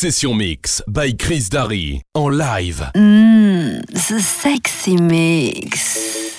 Session Mix by Chris Darry en live. Mmm, the sexy mix.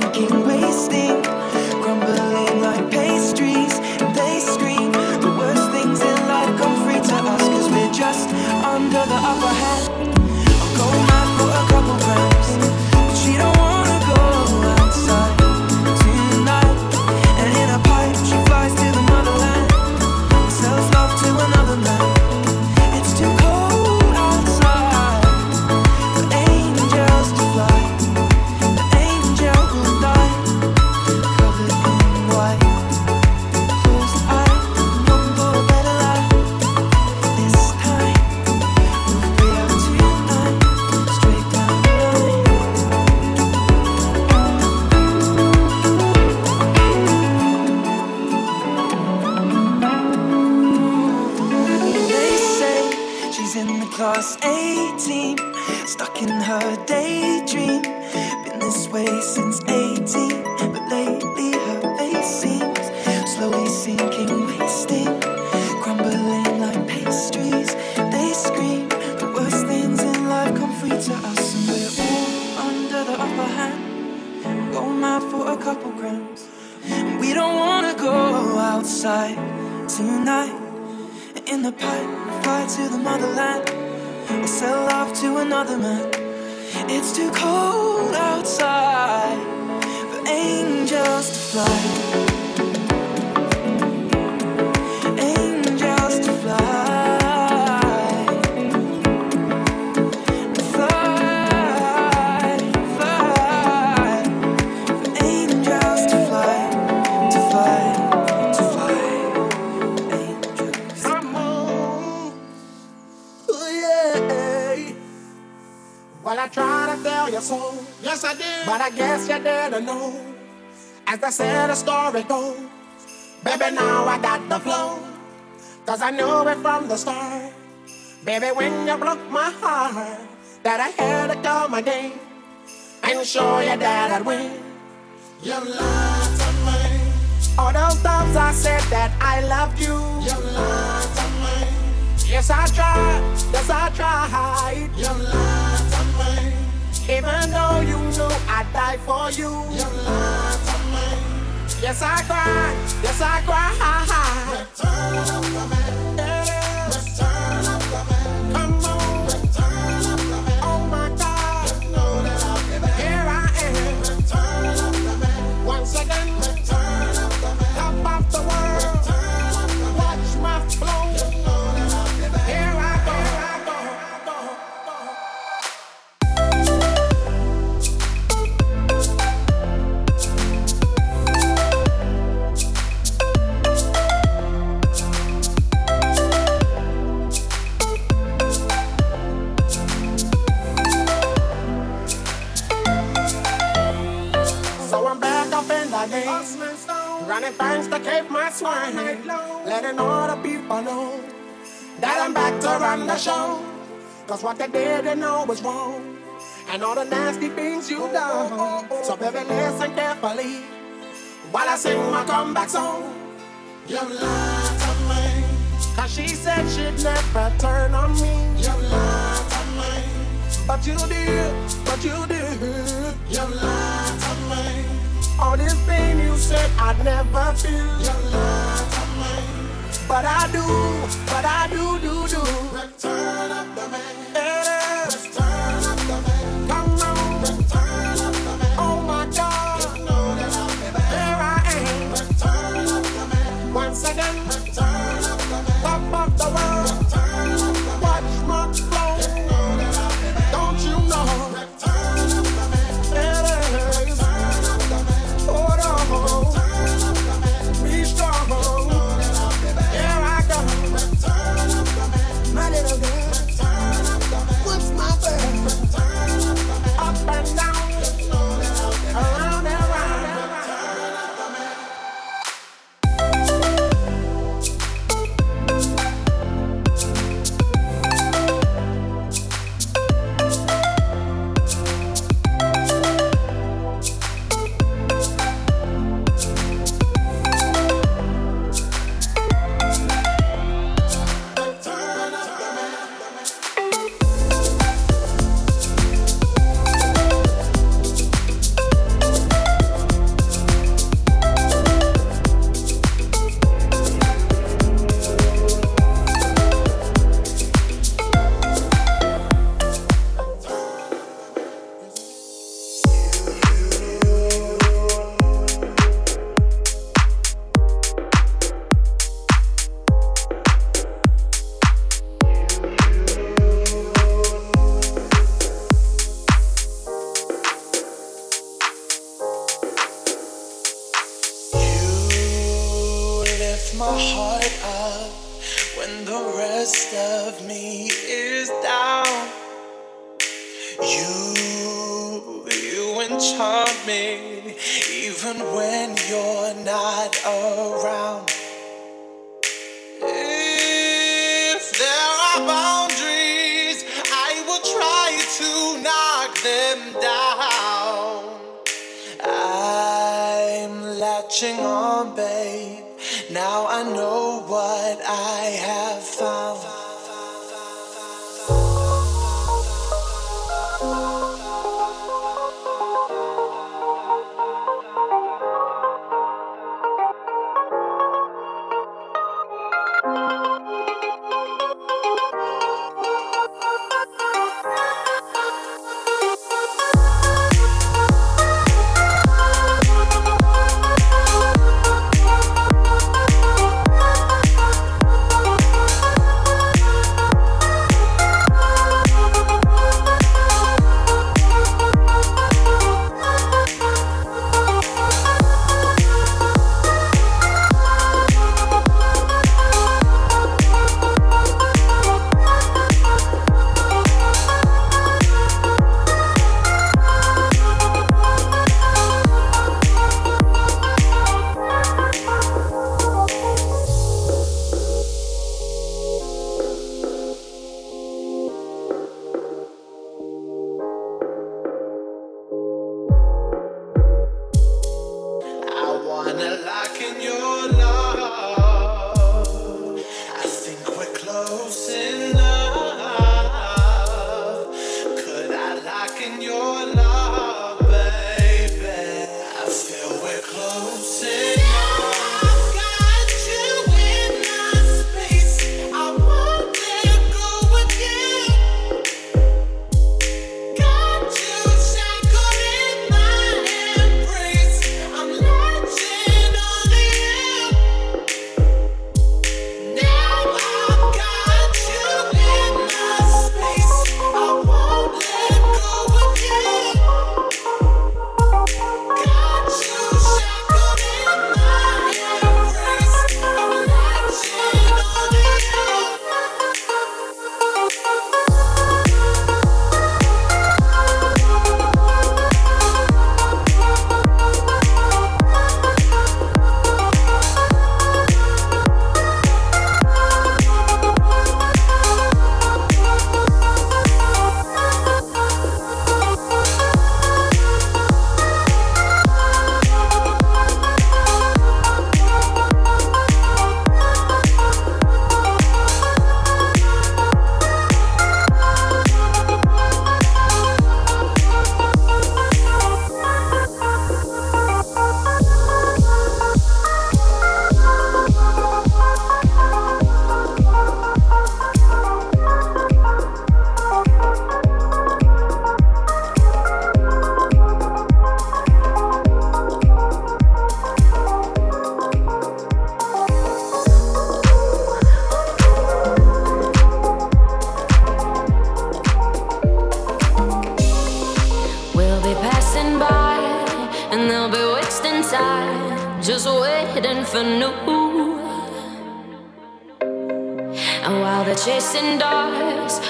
thinking soul. Yes, I did. But I guess you didn't know. As they said, the story goes. Baby, now I got the flow. Cause I knew it from the start. Baby, when you broke my heart, that I had to come again and show you that I'd win. You lied to me. All those times I said that I loved you. You lied to me. Yes, I tried. Yes, I tried. You lied. Even though you knew I'd die for you. You lied to me. Yes, I cried. Yes, I cried. Return of the man. Running things to keep my swing, letting all the people know that I'm back to run the show. Cause what they didn't know was wrong, and all the nasty things you done. So baby, listen carefully while I sing my comeback song. You lied to me, cause she said she'd never turn on me. You lied to me. But you did, but you did. You lied. All this pain you said I'd never feel. You lied to me. But I do, but I do, do, do. Return of the man. The man. Come on. The man. Oh my God. I am. The man. Once again.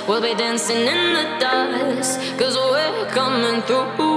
When you feel you've had enough we're coming all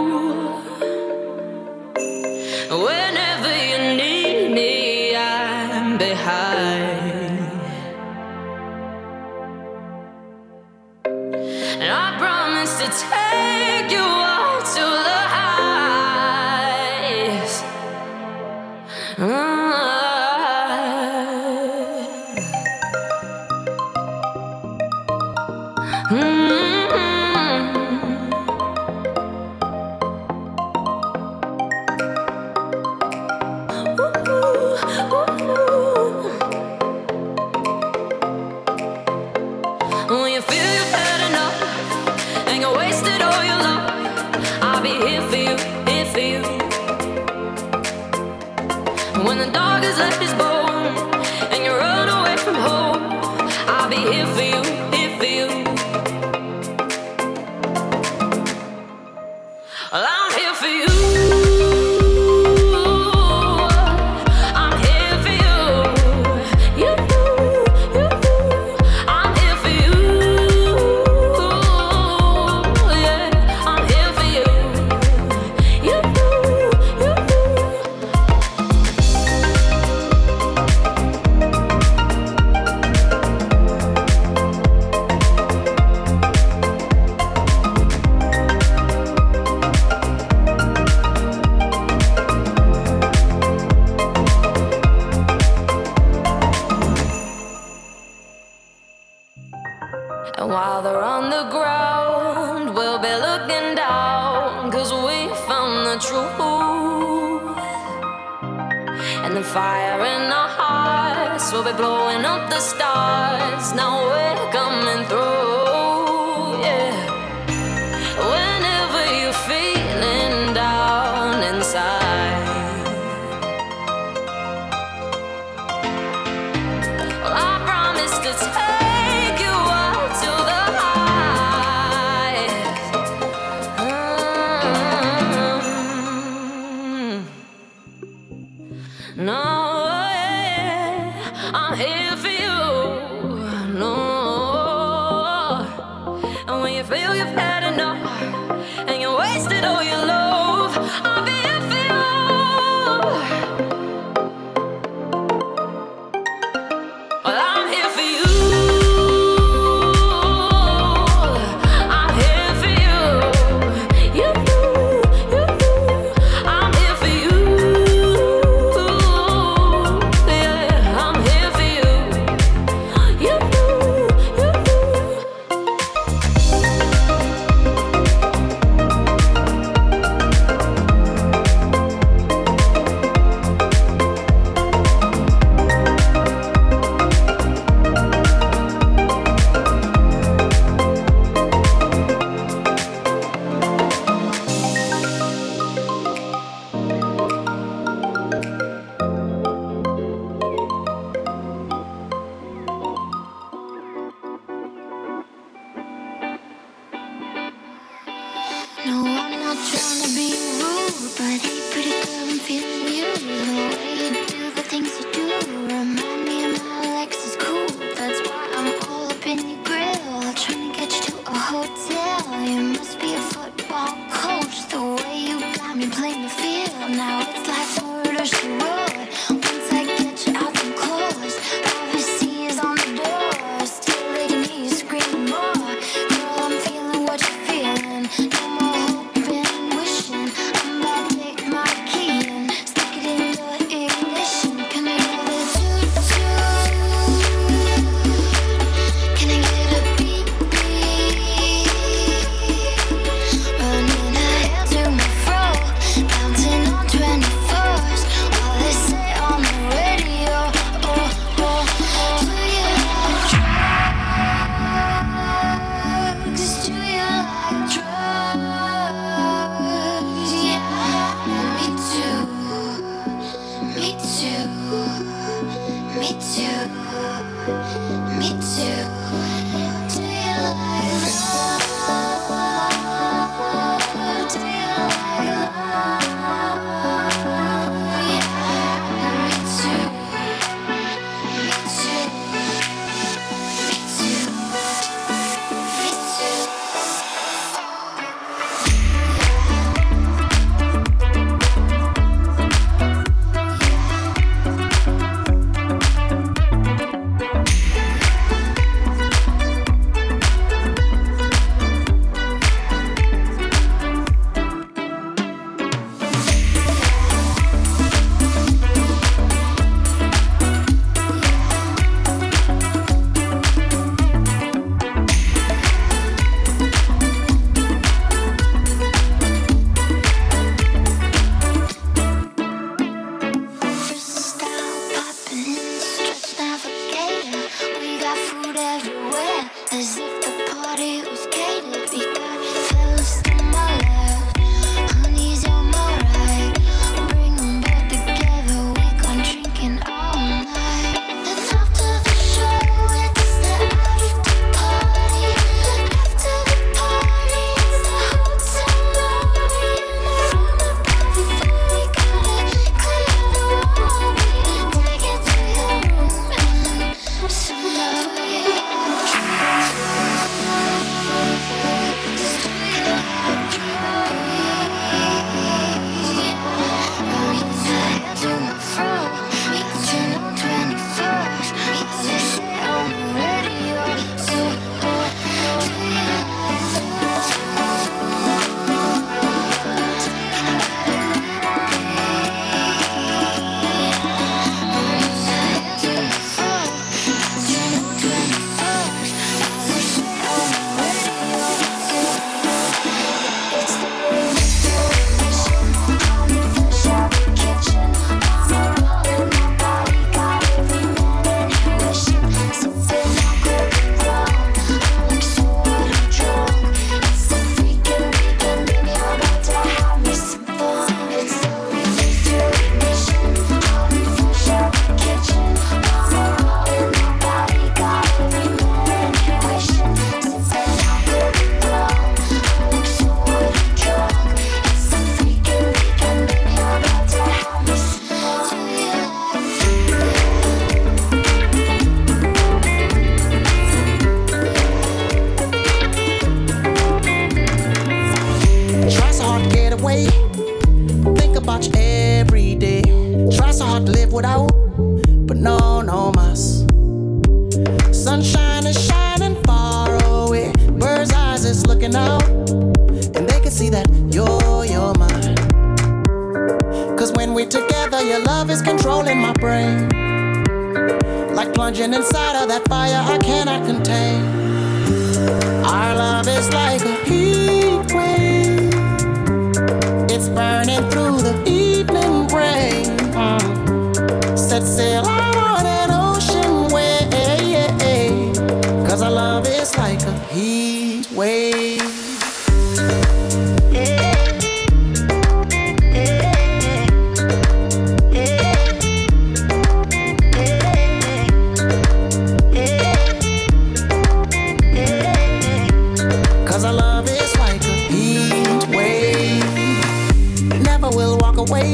away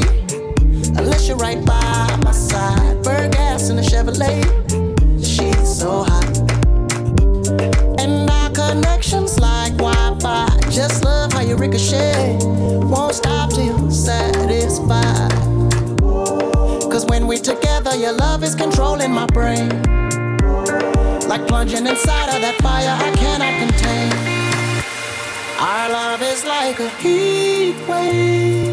unless you're right by my side. burn gas in a Chevrolet, she's so hot. And our connections like Wi-Fi. Just love how you ricochet. Won't stop till you're satisfied. Cause when we together, your love is controlling my brain. Like plunging inside of that fire I cannot contain. Our love is like a heat wave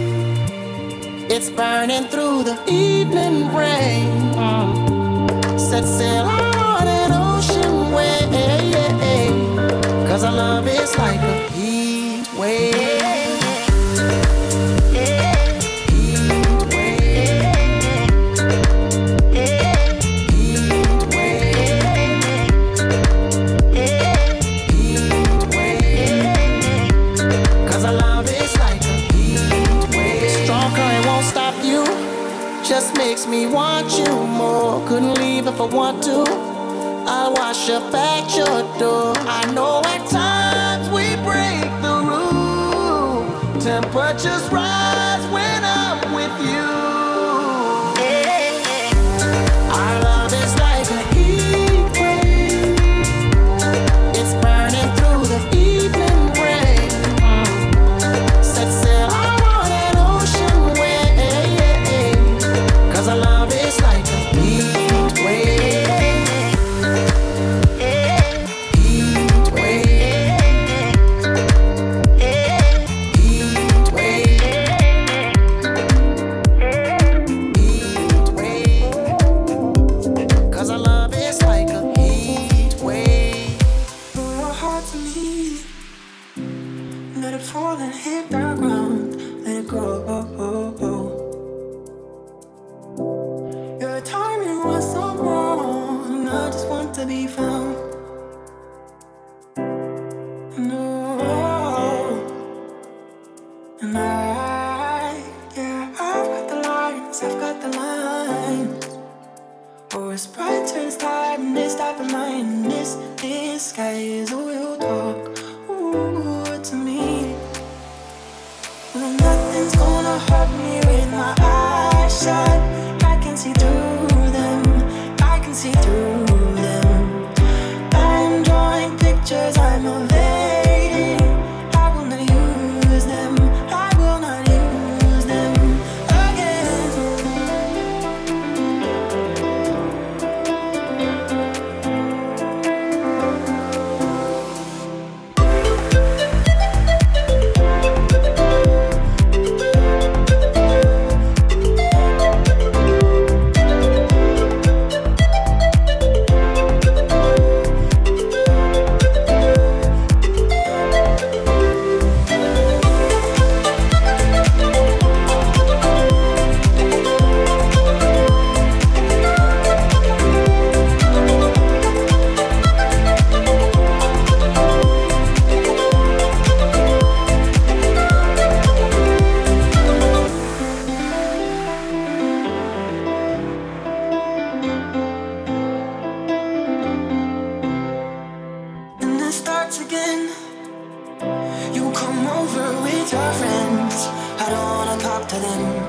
it's burning through the evening rain. Mm. Set sail. me want you more. Couldn't leave if I want to. I'll wash up at your door. I know at times we break the rules. Temperatures. rise. with your friends. I don't wanna talk to them.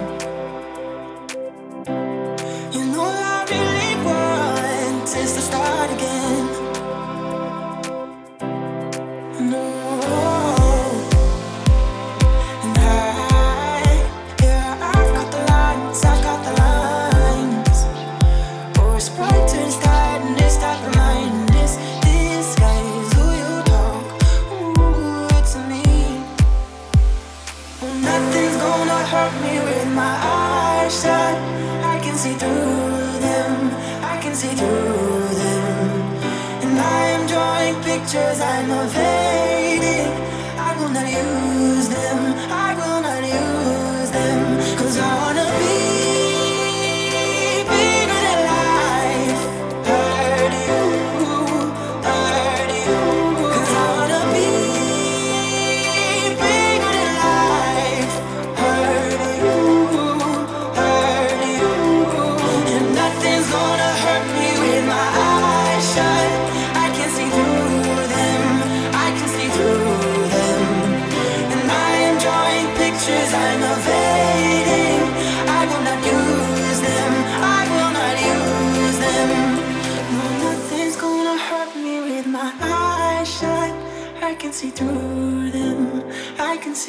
Pictures I'm evading. I will not use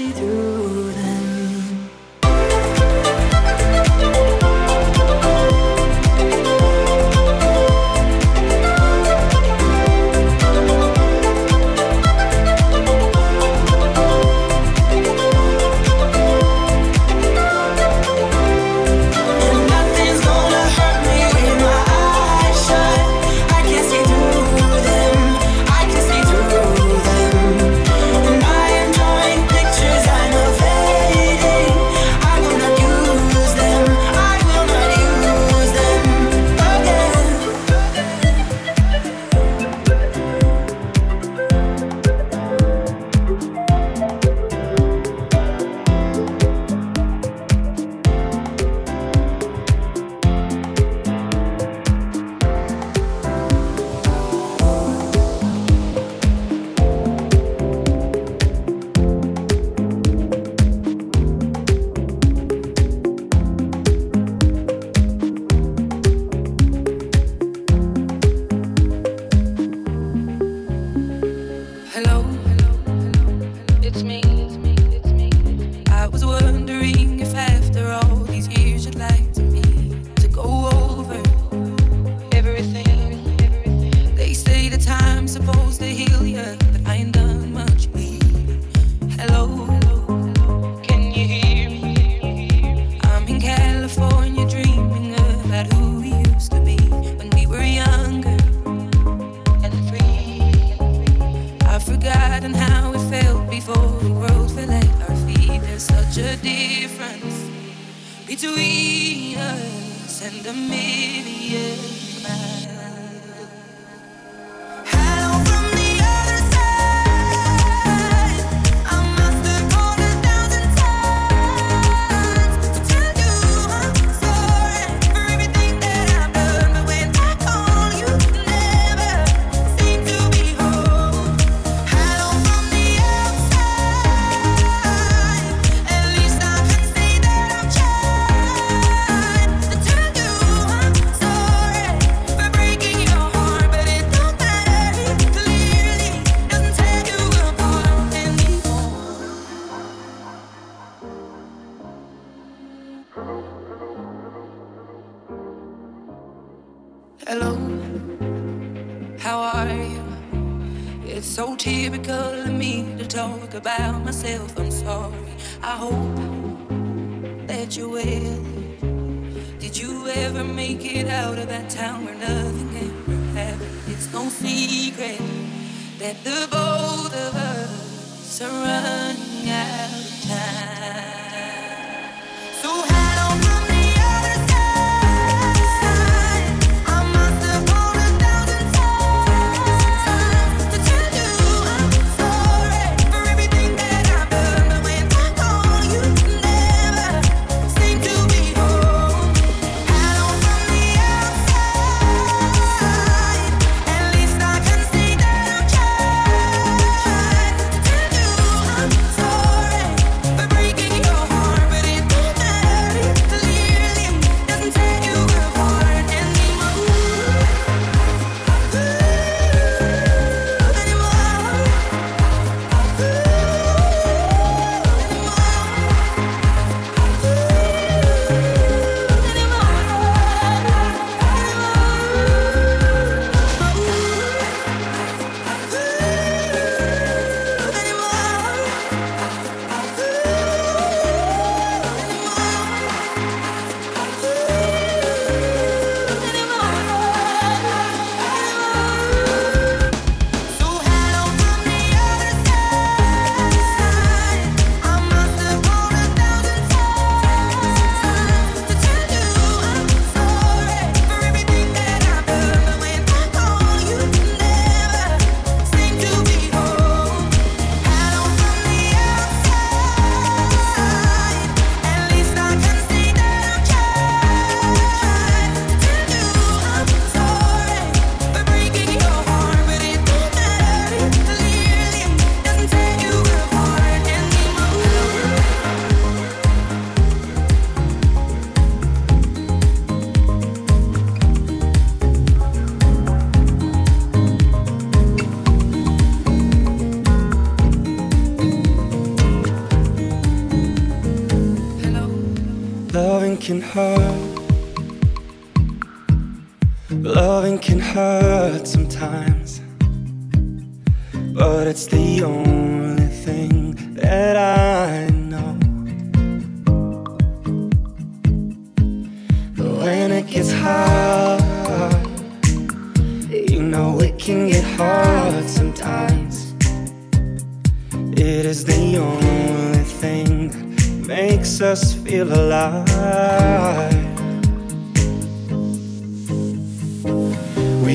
see through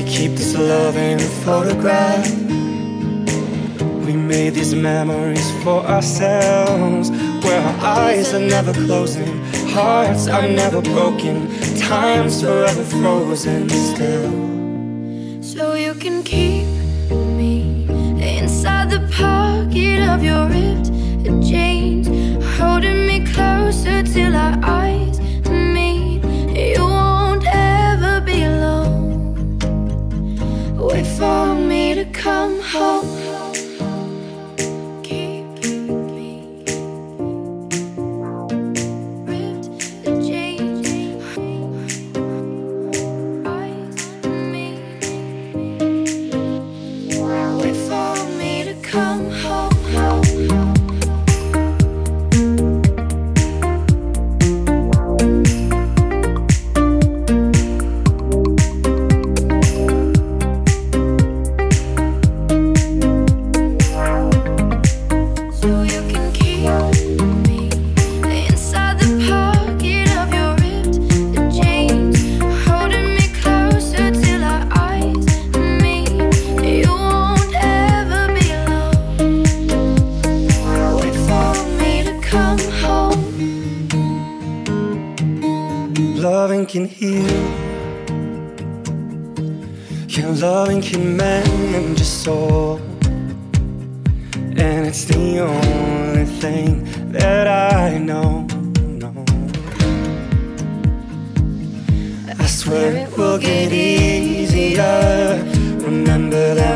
keep this love in a photograph. We made these memories for ourselves, where our eyes are never closing, hearts are never broken, time's forever frozen still. So you can keep me inside the pocket of your ripped jeans, holding me closer till our eyes Wait for me to come home.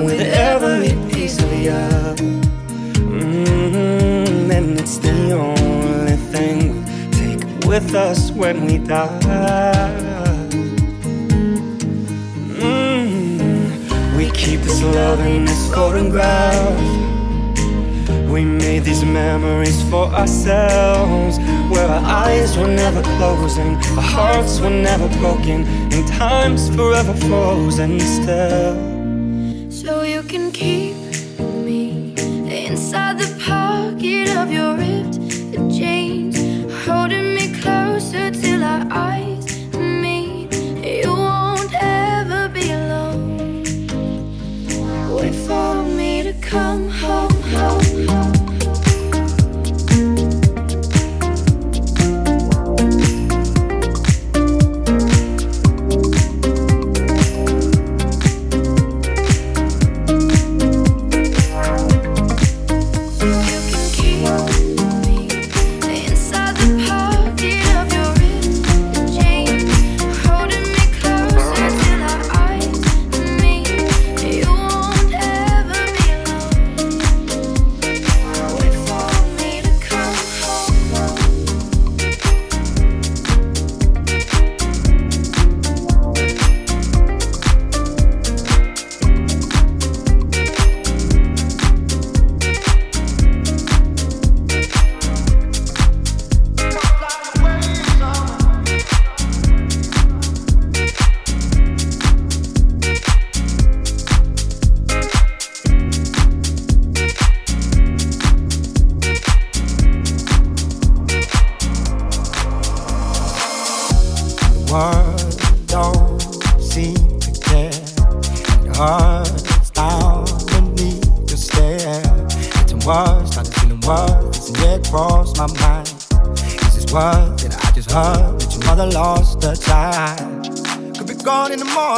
That with every piece of you. Mm, and it's the only thing we take with us when we die. Mm, we keep this love in this photograph. We made these memories for ourselves, where our eyes were never closing, our hearts were never broken, and time's forever frozen still. Can keep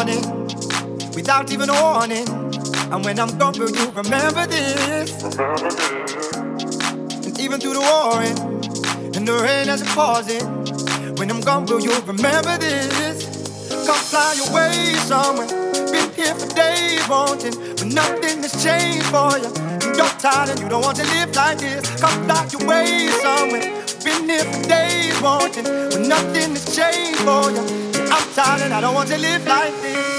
morning without even a warning. And when I'm gone, will you remember this? And even through the warring and the rain as it pausing. When I'm gone, will you remember this? Come fly away somewhere. Been here for days wanting, but nothing has changed for you. You're tired and you don't want to live like this. Come back your way somewhere. Been here for days wanting, but nothing has changed for you. I'm tired and I don't want to live like this.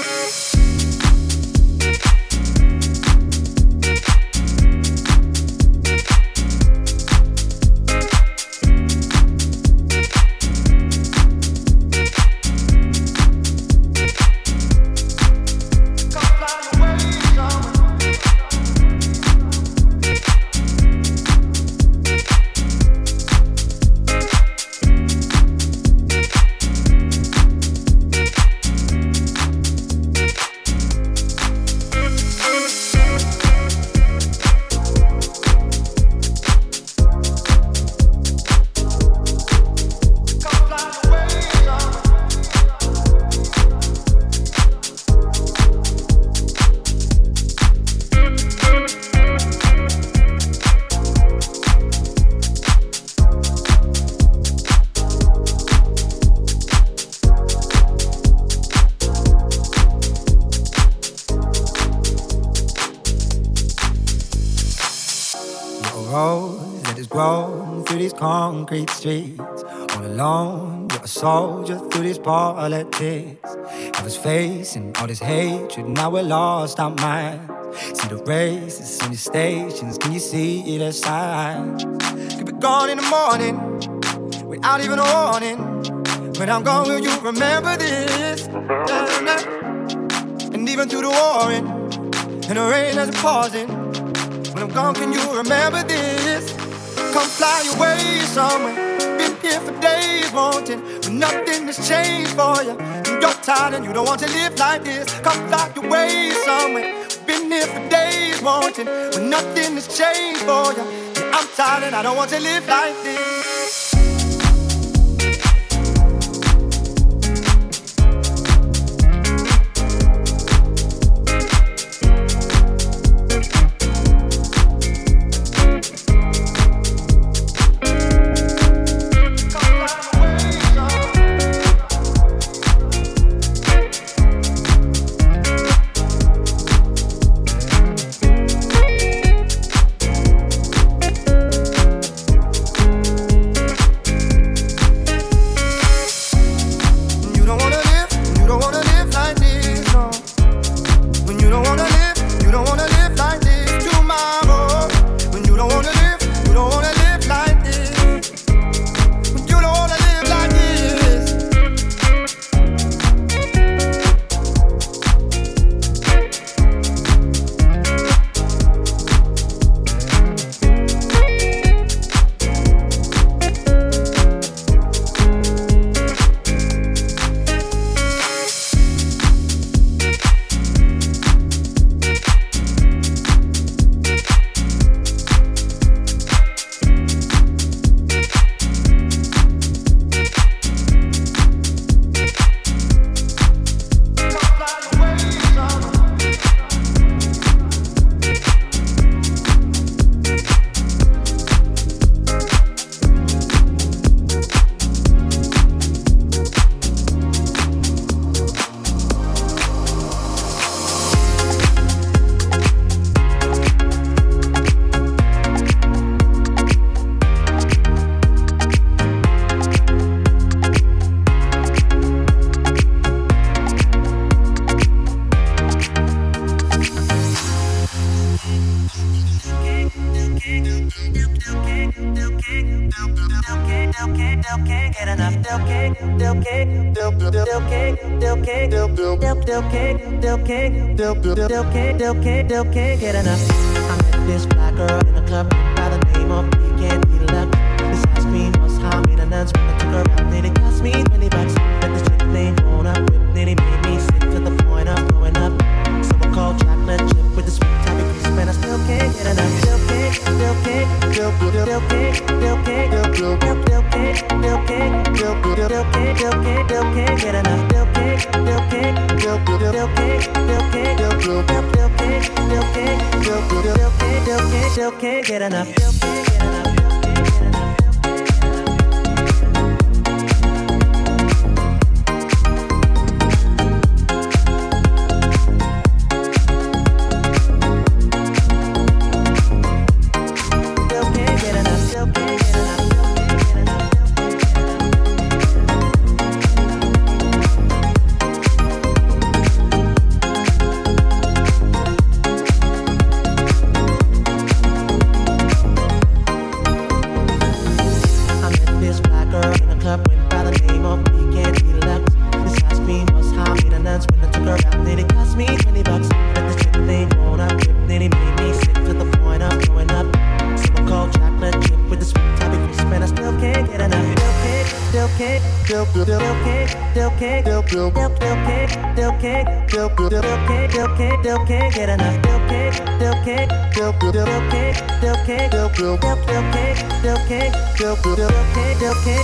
Concrete streets. All alone, you're a soldier through these politics. I was facing all this hatred, now we're lost our minds. See the races on the stations, can you see it aside? Could be gone in the morning, without even a warning. When I'm gone, will you remember this? And even through the warring, and the rain it pausing. When I'm gone, can you remember this? Come fly away somewhere. Been here for days wanting, but nothing has changed for you. You're tired and you don't want to live like this. Come fly away somewhere. Been here for days wanting, but nothing has changed for you. I'm tired and I don't want to live like this. Still can't get enough.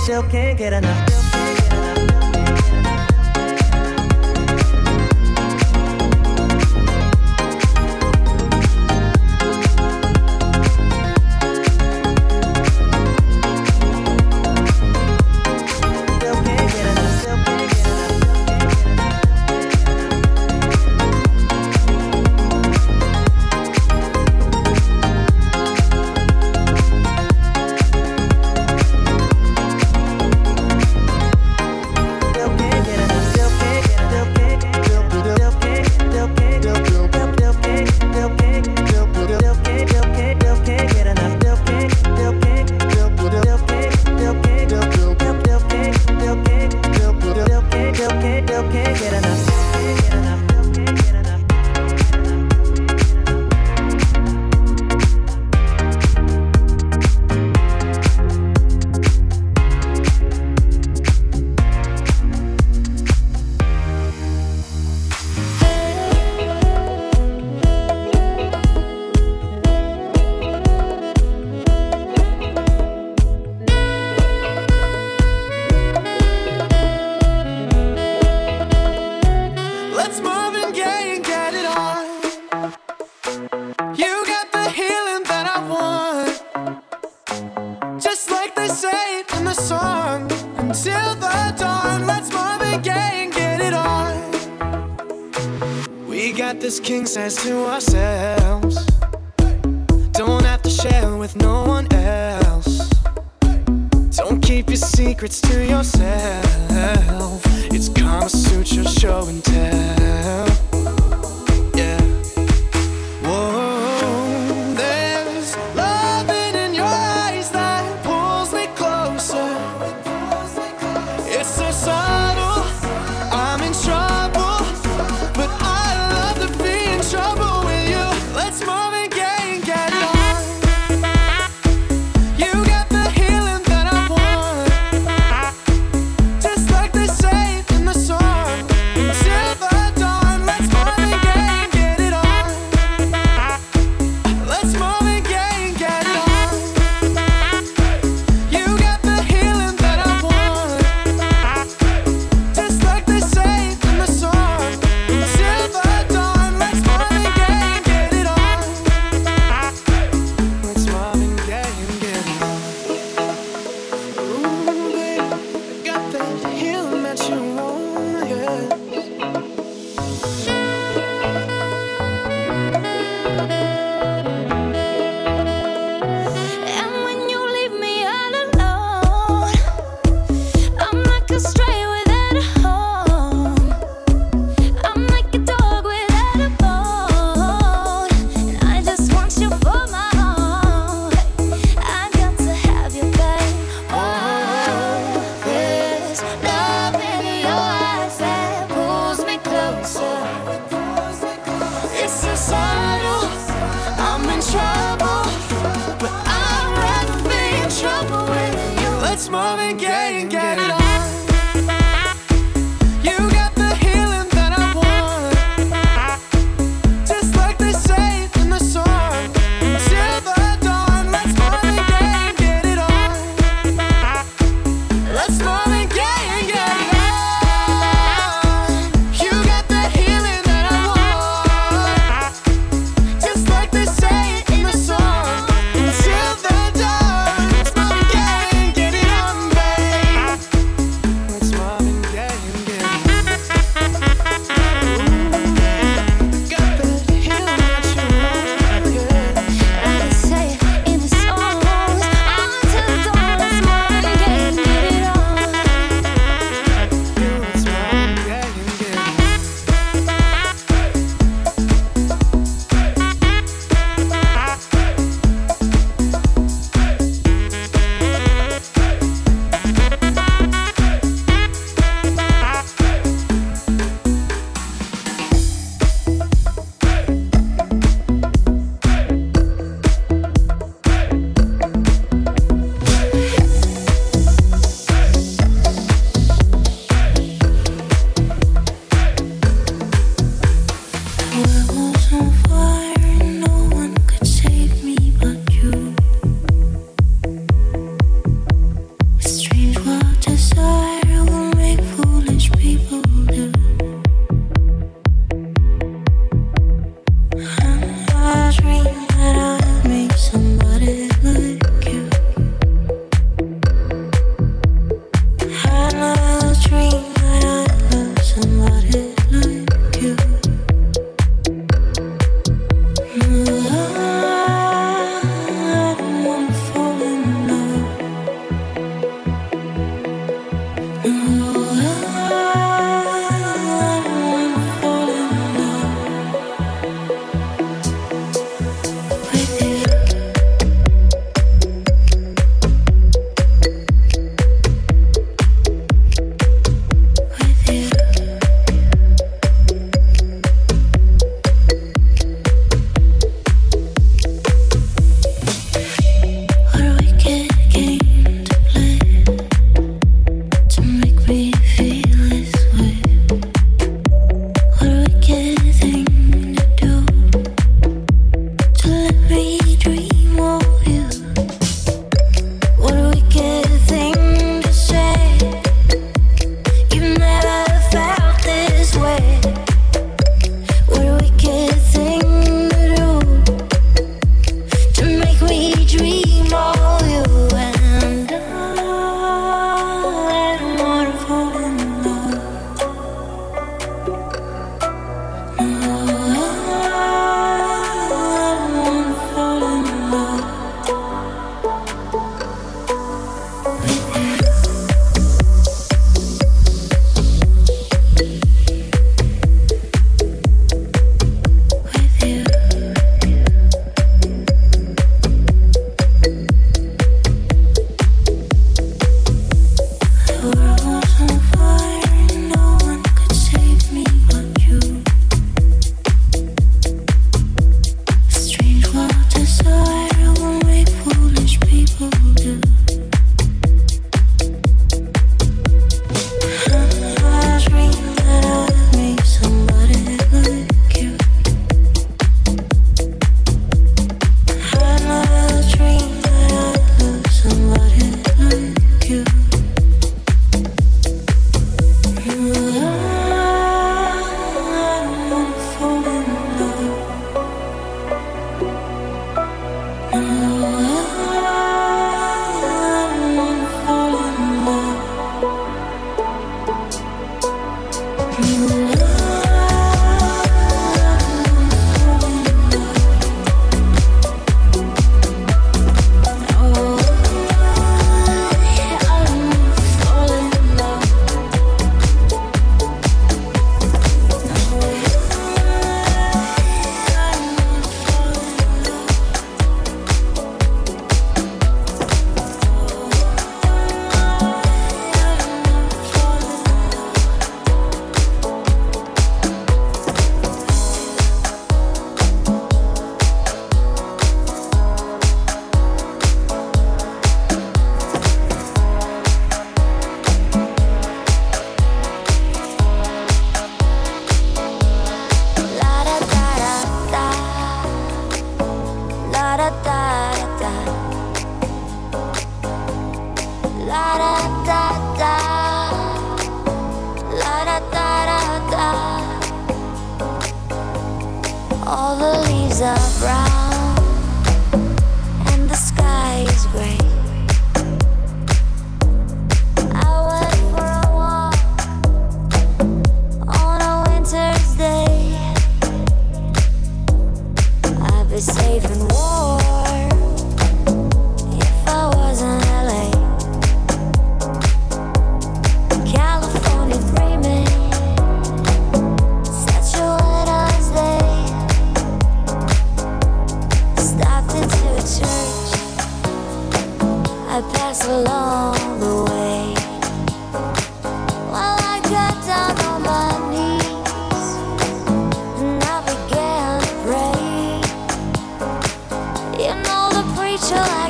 Still can't get enough.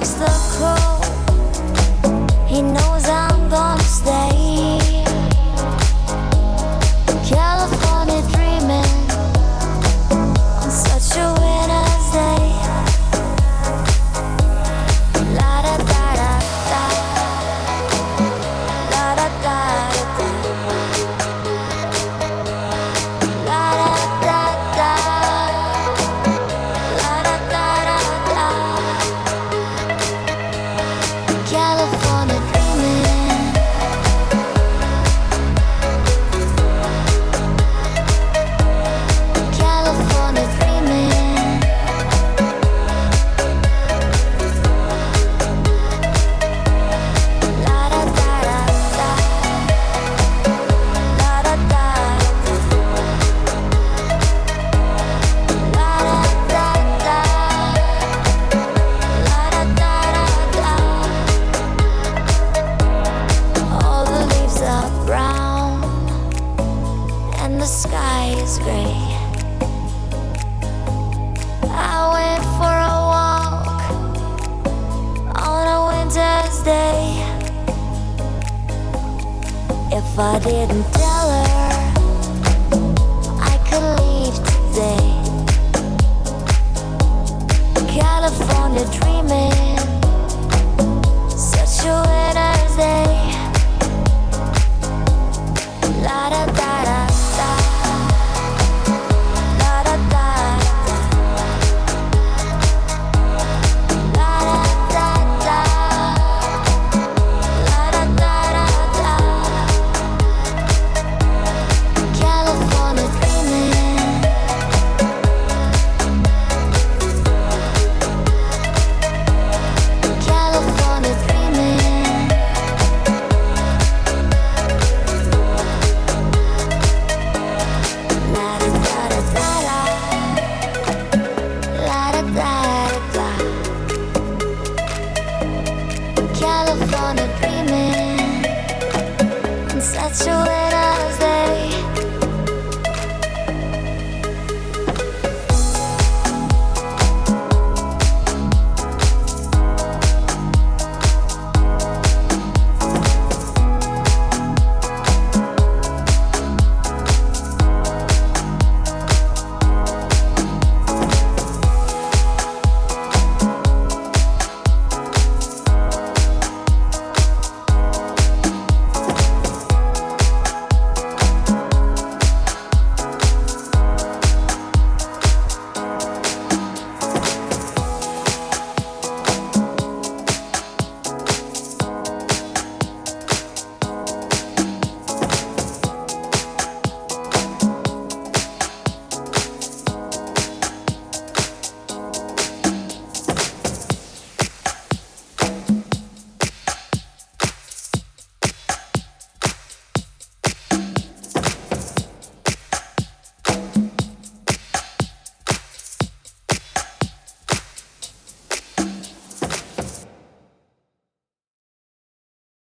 likes the